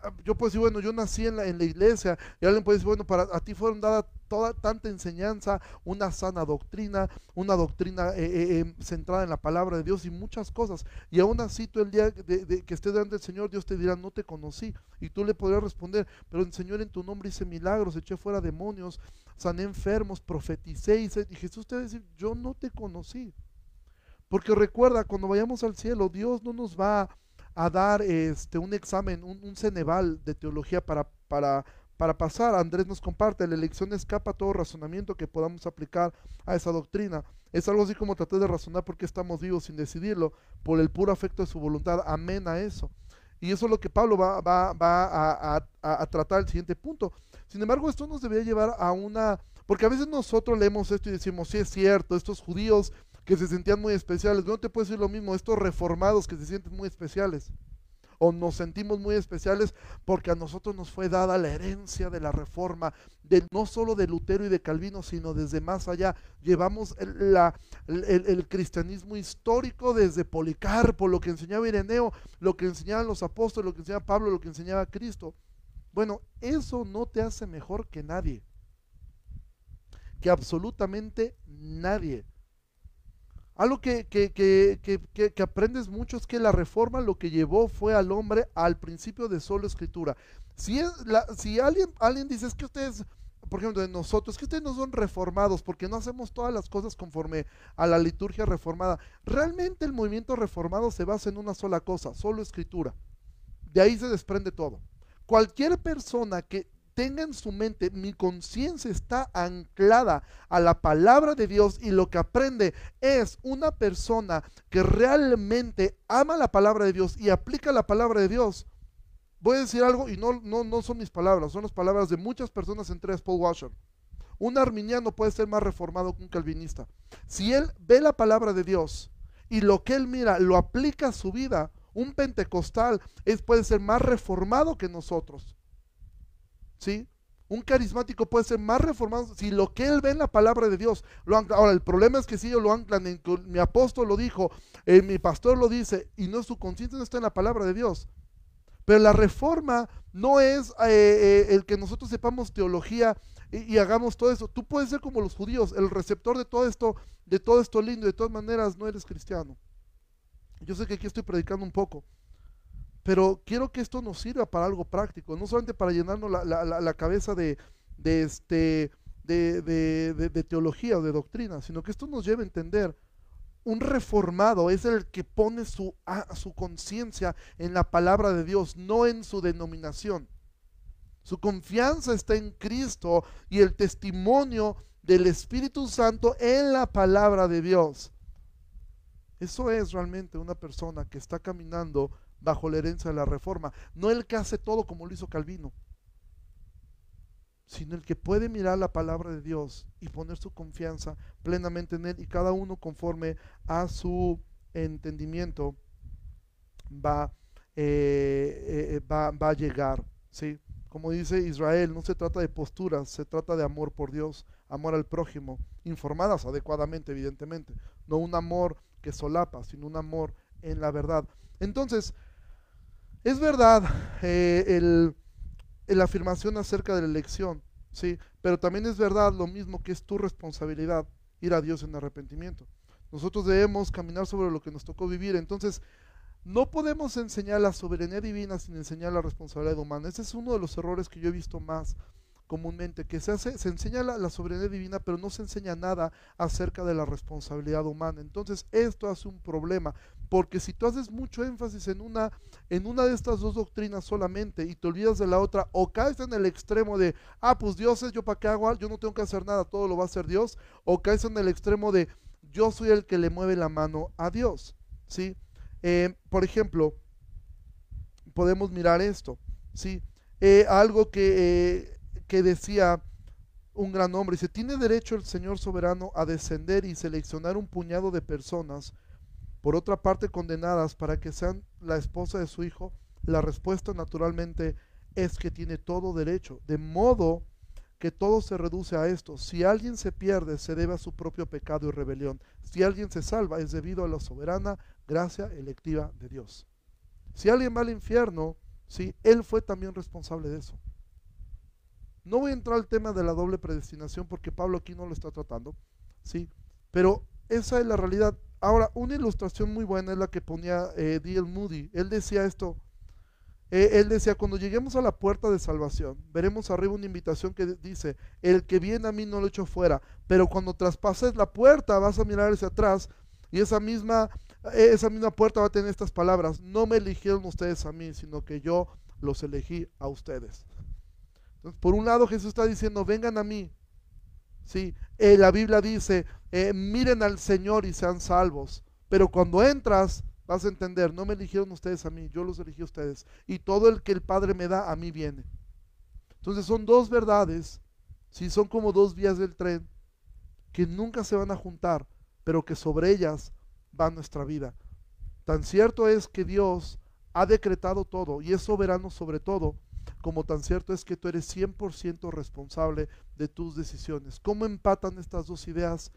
ah, yo puedo decir, bueno, yo nací en la, en la iglesia, y alguien puede decir, bueno, para a ti fueron dadas toda tanta enseñanza, una sana doctrina, una doctrina eh, eh, em, centrada en la palabra de Dios y muchas cosas. Y aún así tú el día de, que estés delante del Señor, Dios te dirá, no te conocí. Y tú le podrías responder, pero el Señor en tu nombre hice milagros, eché fuera demonios, sané enfermos, profeticé. Y, y Jesús te va a decir, yo no te conocí. Porque recuerda, cuando vayamos al cielo, Dios no nos va a dar este, un examen, un, un Ceneval de teología para, para, para pasar. Andrés nos comparte, la elección escapa todo razonamiento que podamos aplicar a esa doctrina. Es algo así como tratar de razonar por qué estamos vivos sin decidirlo, por el puro afecto de su voluntad. Amén a eso. Y eso es lo que Pablo va, a, a, tratar el siguiente punto. Sin embargo, esto nos debería llevar a una... Porque a veces nosotros leemos esto y decimos, sí es cierto, estos judíos que se sentían muy especiales. No te puedo decir lo mismo, estos reformados que se sienten muy especiales. O nos sentimos muy especiales porque a nosotros nos fue dada la herencia de la reforma, de, no solo de Lutero y de Calvino, sino desde más allá. Llevamos el, la, el, cristianismo histórico desde Policarpo, lo que enseñaba Ireneo, lo que enseñaban los apóstoles, lo que enseñaba Pablo, lo que enseñaba Cristo. Bueno, eso no te hace mejor que nadie. Que absolutamente nadie. Algo que, que, aprendes mucho es que la reforma lo que llevó fue al hombre al principio de solo escritura. Si, si alguien, alguien dice, es que ustedes, por ejemplo, de nosotros, que ustedes no son reformados porque no hacemos todas las cosas conforme a la liturgia reformada. Realmente el movimiento reformado se basa en una sola cosa, solo escritura. De ahí se desprende todo. Cualquier persona que tenga en su mente, mi conciencia está anclada a la palabra de Dios y lo que aprende es una persona que realmente ama la palabra de Dios y aplica la palabra de Dios. Voy a decir algo y no, no, no son mis palabras, son las palabras de muchas personas entre ellas Paul Washer. Un arminiano puede ser más reformado que un calvinista. Si él ve la palabra de Dios y lo que él mira lo aplica a su vida, un pentecostal puede ser más reformado que nosotros. ¿Sí? Un carismático puede ser más reformado si lo que él ve en la palabra de Dios lo Ahora, el problema es que si ellos lo anclan en mi apóstol lo dijo, eh, mi pastor lo dice, y no su conciencia no está en la palabra de Dios. Pero la reforma no es eh, eh, el que nosotros sepamos teología y, y, hagamos todo eso. Tú puedes ser como los judíos, el receptor de todo esto, de todo esto lindo, de todas maneras no eres cristiano. Yo sé que aquí estoy predicando un poco. Pero quiero que esto nos sirva para algo práctico, no solamente para llenarnos la, cabeza de, este, de, teología o de doctrina, sino que esto nos lleve a entender un reformado es el que pone su, su conciencia en la palabra de Dios, no en su denominación. Su confianza está en Cristo y el testimonio del Espíritu Santo en la palabra de Dios. Eso es realmente una persona que está caminando bajo la herencia de la reforma. No el que hace todo como lo hizo Calvino, sino el que puede mirar la palabra de Dios y poner su confianza plenamente en Él y cada uno conforme a su entendimiento va, eh, eh, va, va, a llegar. ¿sí? Como dice Israel, no se trata de posturas, se trata de amor por Dios, amor al prójimo, informadas adecuadamente, evidentemente. No un amor que solapa, sino un amor en la verdad. Entonces, es verdad eh, el, la afirmación acerca de la elección, ¿sí? Pero también es verdad lo mismo que es tu responsabilidad ir a Dios en arrepentimiento. Nosotros debemos caminar sobre lo que nos tocó vivir. Entonces, no podemos enseñar la soberanía divina sin enseñar la responsabilidad humana. Ese es uno de los errores que yo he visto más comúnmente, que se, hace, se enseña la, soberanía divina, pero no se enseña nada acerca de la responsabilidad humana. Entonces, esto hace un problema, porque si tú haces mucho énfasis en una, en una de estas dos doctrinas solamente y te olvidas de la otra, o caes en el extremo de, ah, pues Dios es, yo para qué hago, yo no tengo que hacer nada, todo lo va a hacer Dios, o caes en el extremo de, yo soy el que le mueve la mano a Dios, ¿sí? Eh, por ejemplo, podemos mirar esto, ¿sí? eh, algo que, eh, que decía un gran hombre. Dice, ¿tiene derecho el Señor soberano a descender y seleccionar un puñado de personas, por otra parte condenadas, para que sean la esposa de su hijo? La respuesta naturalmente es que tiene todo derecho, de modo que todo se reduce a esto. Si alguien se pierde, se debe a su propio pecado y rebelión. Si alguien se salva, es debido a la soberana gracia electiva de Dios. Si alguien va al infierno, sí, él fue también responsable de eso. No voy a entrar al tema de la doble predestinación porque Pablo aquí no lo está tratando, ¿sí? Pero esa es la realidad. Ahora, una ilustración muy buena es la que ponía eh, D.L. Moody. Él decía esto, eh, él decía, cuando lleguemos a la puerta de salvación, veremos arriba una invitación que dice, el que viene a mí no lo echo fuera, pero cuando traspases la puerta vas a mirar hacia atrás y esa misma, eh, esa misma puerta va a tener estas palabras, no me eligieron ustedes a mí, sino que yo los elegí a ustedes por un lado Jesús está diciendo, vengan a mí. Eh, la Biblia dice, eh, miren al Señor y sean salvos. Pero cuando entras, vas a entender, no me eligieron ustedes a mí, yo los elegí a ustedes. Y todo el que el Padre me da, a mí viene. Entonces son dos verdades, sí, son como dos vías del tren que nunca se van a juntar, pero que sobre ellas va nuestra vida. Tan cierto es que Dios ha decretado todo y es soberano sobre todo como tan cierto es que tú eres 100% responsable de tus decisiones. ¿Cómo empatan estas dos ideas?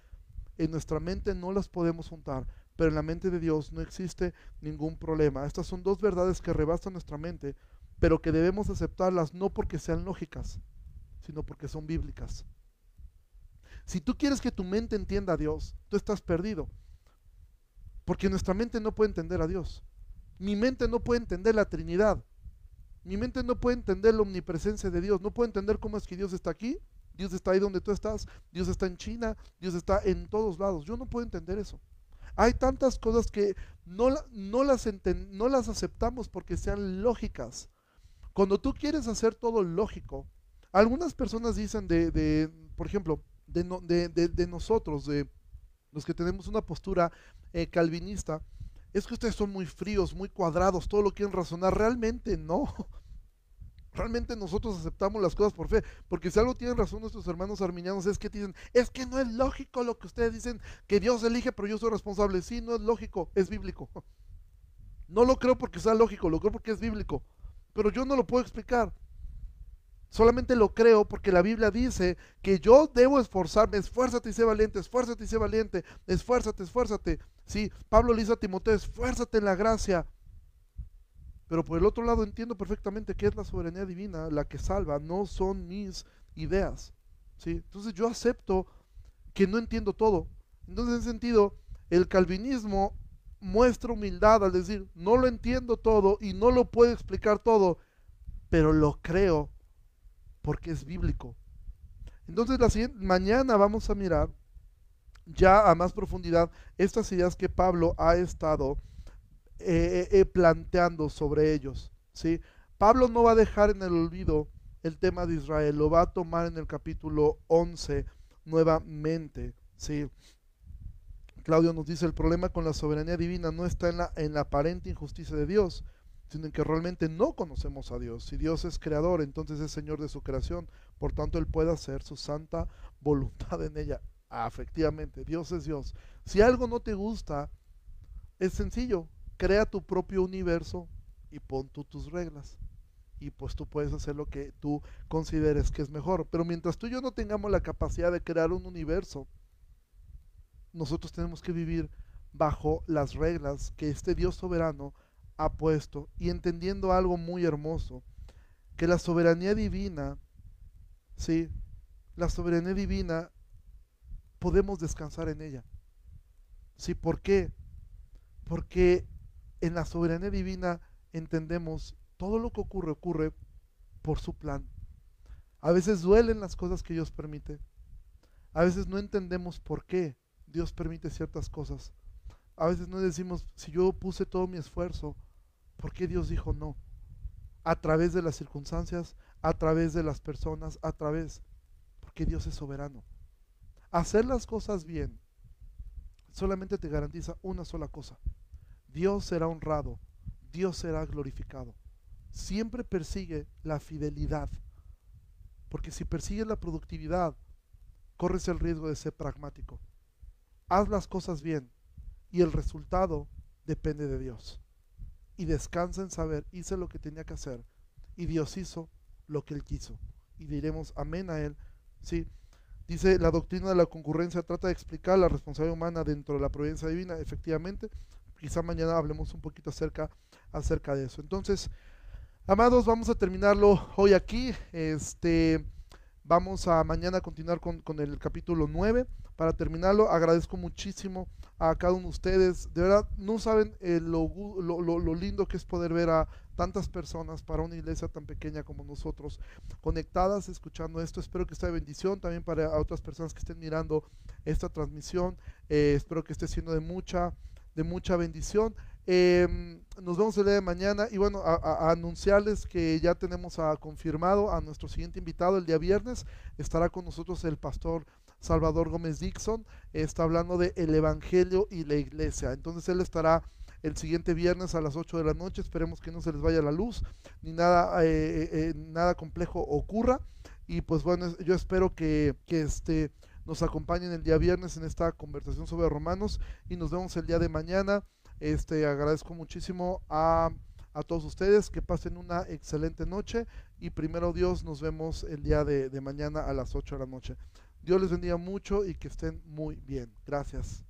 En nuestra mente no las podemos juntar, pero en la mente de Dios no existe ningún problema. Estas son dos verdades que rebasan nuestra mente, pero que debemos aceptarlas no porque sean lógicas, sino porque son bíblicas. Si tú quieres que tu mente entienda a Dios, tú estás perdido. Porque nuestra mente no puede entender a Dios. Mi mente no puede entender la Trinidad. Mi mente no puede entender la omnipresencia de Dios, no puede entender cómo es que Dios está aquí, Dios está ahí donde tú estás, Dios está en China, Dios está en todos lados. Yo no puedo entender eso. Hay tantas cosas que no, no, las, no las aceptamos porque sean lógicas. Cuando tú quieres hacer todo lógico, algunas personas dicen de, por ejemplo, de, de, nosotros, de los que tenemos una postura eh, calvinista, es que ustedes son muy fríos, muy cuadrados, todo lo quieren razonar. Realmente no. Realmente nosotros aceptamos las cosas por fe, porque si algo tienen razón nuestros hermanos arminianos es que dicen, es que no es lógico lo que ustedes dicen, que Dios elige, pero yo soy responsable. Sí, no es lógico, es bíblico. No lo creo porque sea lógico, lo creo porque es bíblico, pero yo no lo puedo explicar. Solamente lo creo porque la Biblia dice que yo debo esforzarme, esfuérzate y sé valiente, esfuérzate y sé valiente, esfuérzate, esfuérzate. Sí, Pablo le dice a Timoteo, esfuérzate en la gracia. Pero por el otro lado entiendo perfectamente que es la soberanía divina la que salva, no son mis ideas. ¿sí? Entonces yo acepto que no entiendo todo. Entonces en ese sentido, el calvinismo muestra humildad al decir, no lo entiendo todo y no lo puedo explicar todo, pero lo creo porque es bíblico. Entonces la siguiente, mañana vamos a mirar ya a más profundidad estas ideas que Pablo ha estado eh, eh, eh, planteando sobre ellos. ¿sí? Pablo no va a dejar en el olvido el tema de Israel, lo va a tomar en el capítulo 11 nuevamente. ¿sí? Claudio nos dice, el problema con la soberanía divina no está en la, en la aparente injusticia de Dios, sino en que realmente no conocemos a Dios. Si Dios es creador, entonces es Señor de su creación, por tanto Él puede hacer su santa voluntad en ella. Ah, efectivamente, Dios es Dios. Si algo no te gusta, es sencillo, crea tu propio universo y pon tú tus reglas. Y pues tú puedes hacer lo que tú consideres que es mejor. Pero mientras tú y yo no tengamos la capacidad de crear un universo, nosotros tenemos que vivir bajo las reglas que este Dios soberano ha puesto y entendiendo algo muy hermoso, que la soberanía divina, sí, la soberanía divina podemos descansar en ella. Sí, ¿por qué? Porque en la soberanía divina entendemos todo lo que ocurre, ocurre por su plan. A veces duelen las cosas que Dios permite. A veces no entendemos por qué Dios permite ciertas cosas. A veces no decimos, si yo puse todo mi esfuerzo, ¿Por qué Dios dijo no? A través de las circunstancias, a través de las personas, a través, porque Dios es soberano. Hacer las cosas bien solamente te garantiza una sola cosa. Dios será honrado, Dios será glorificado. siempre persigue la fidelidad. Porque si persigues la productividad, corres el riesgo de ser pragmático. Haz las cosas bien y el resultado depende de Dios. Y descansa en saber, hice lo que tenía que hacer y Dios hizo lo que Él quiso. Y diremos amén a Él. Sí. Dice la doctrina de la concurrencia trata de explicar la responsabilidad humana dentro de la providencia divina. Efectivamente, quizá mañana hablemos un poquito acerca, acerca de eso. Entonces, amados, vamos a terminarlo hoy aquí. Este, vamos a mañana continuar con, con el capítulo 9 para terminarlo, agradezco muchísimo a cada uno de ustedes. De verdad, no saben eh, lo, lindo que es poder ver a tantas personas para una iglesia tan pequeña como nosotros, conectadas, escuchando esto. Espero que sea de bendición también para otras personas que estén mirando esta transmisión. Eh, espero que esté siendo de mucha, de mucha bendición. Em, nos vemos el día de mañana y bueno, a, anunciarles que ya tenemos a, confirmado a nuestro siguiente invitado el día viernes. Estará con nosotros el pastor Salvador Gómez Dixon, está hablando de el Evangelio y la iglesia. Entonces él estará el siguiente viernes a las 8 de la noche. Esperemos que no se les vaya la luz, ni nada, eh, eh, eh, nada complejo ocurra. Y pues bueno, yo espero que, que este, nos acompañen el día viernes en esta conversación sobre Romanos y nos vemos el día de mañana. Este, agradezco muchísimo a, a todos ustedes, que pasen una excelente noche y primero Dios nos vemos el día de, de mañana a las 8 de la noche. Dios les bendiga mucho y que estén muy bien. Gracias.